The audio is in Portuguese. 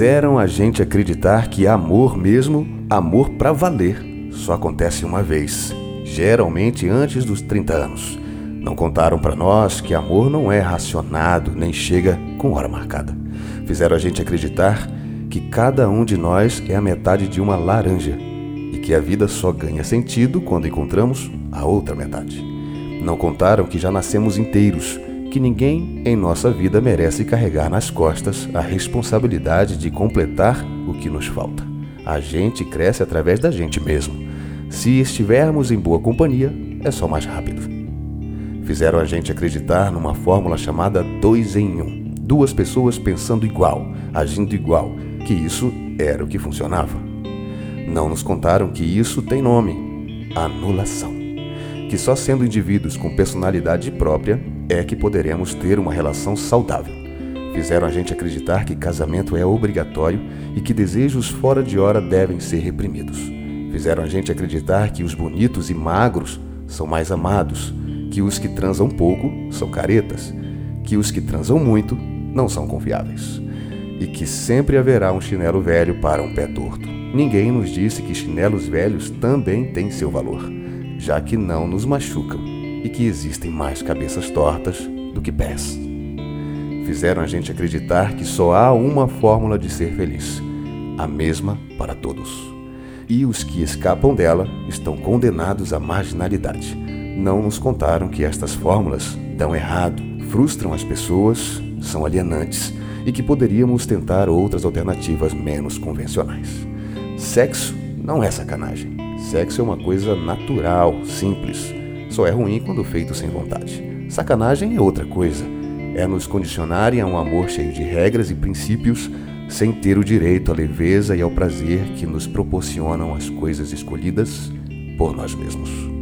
Fizeram a gente acreditar que amor mesmo, amor para valer, só acontece uma vez, geralmente antes dos 30 anos. Não contaram para nós que amor não é racionado nem chega com hora marcada. Fizeram a gente acreditar que cada um de nós é a metade de uma laranja e que a vida só ganha sentido quando encontramos a outra metade. Não contaram que já nascemos inteiros, que ninguém em nossa vida merece carregar nas costas a responsabilidade de completar o que nos falta. A gente cresce através da gente mesmo. Se estivermos em boa companhia, é só mais rápido. Fizeram a gente acreditar numa fórmula chamada dois em um. Duas pessoas pensando igual, agindo igual, que isso era o que funcionava. Não nos contaram que isso tem nome: anulação. Que só sendo indivíduos com personalidade própria é que poderemos ter uma relação saudável. Fizeram a gente acreditar que casamento é obrigatório e que desejos fora de hora devem ser reprimidos. Fizeram a gente acreditar que os bonitos e magros são mais amados, que os que transam pouco são caretas, que os que transam muito não são confiáveis, e que sempre haverá um chinelo velho para um pé torto. Ninguém nos disse que chinelos velhos também têm seu valor, já que não nos machucam e que existem mais cabeças tortas do que pés. Fizeram a gente acreditar que só há uma fórmula de ser feliz, a mesma para todos. E os que escapam dela estão condenados à marginalidade não nos contaram que estas fórmulas dão errado, frustram as pessoas, são alienantes e que poderíamos tentar outras alternativas menos convencionais. Sexo não é sacanagem. Sexo é uma coisa natural, simples. Só é ruim quando feito sem vontade. Sacanagem é outra coisa. É nos condicionarem a um amor cheio de regras e princípios sem ter o direito à leveza e ao prazer que nos proporcionam as coisas escolhidas por nós mesmos.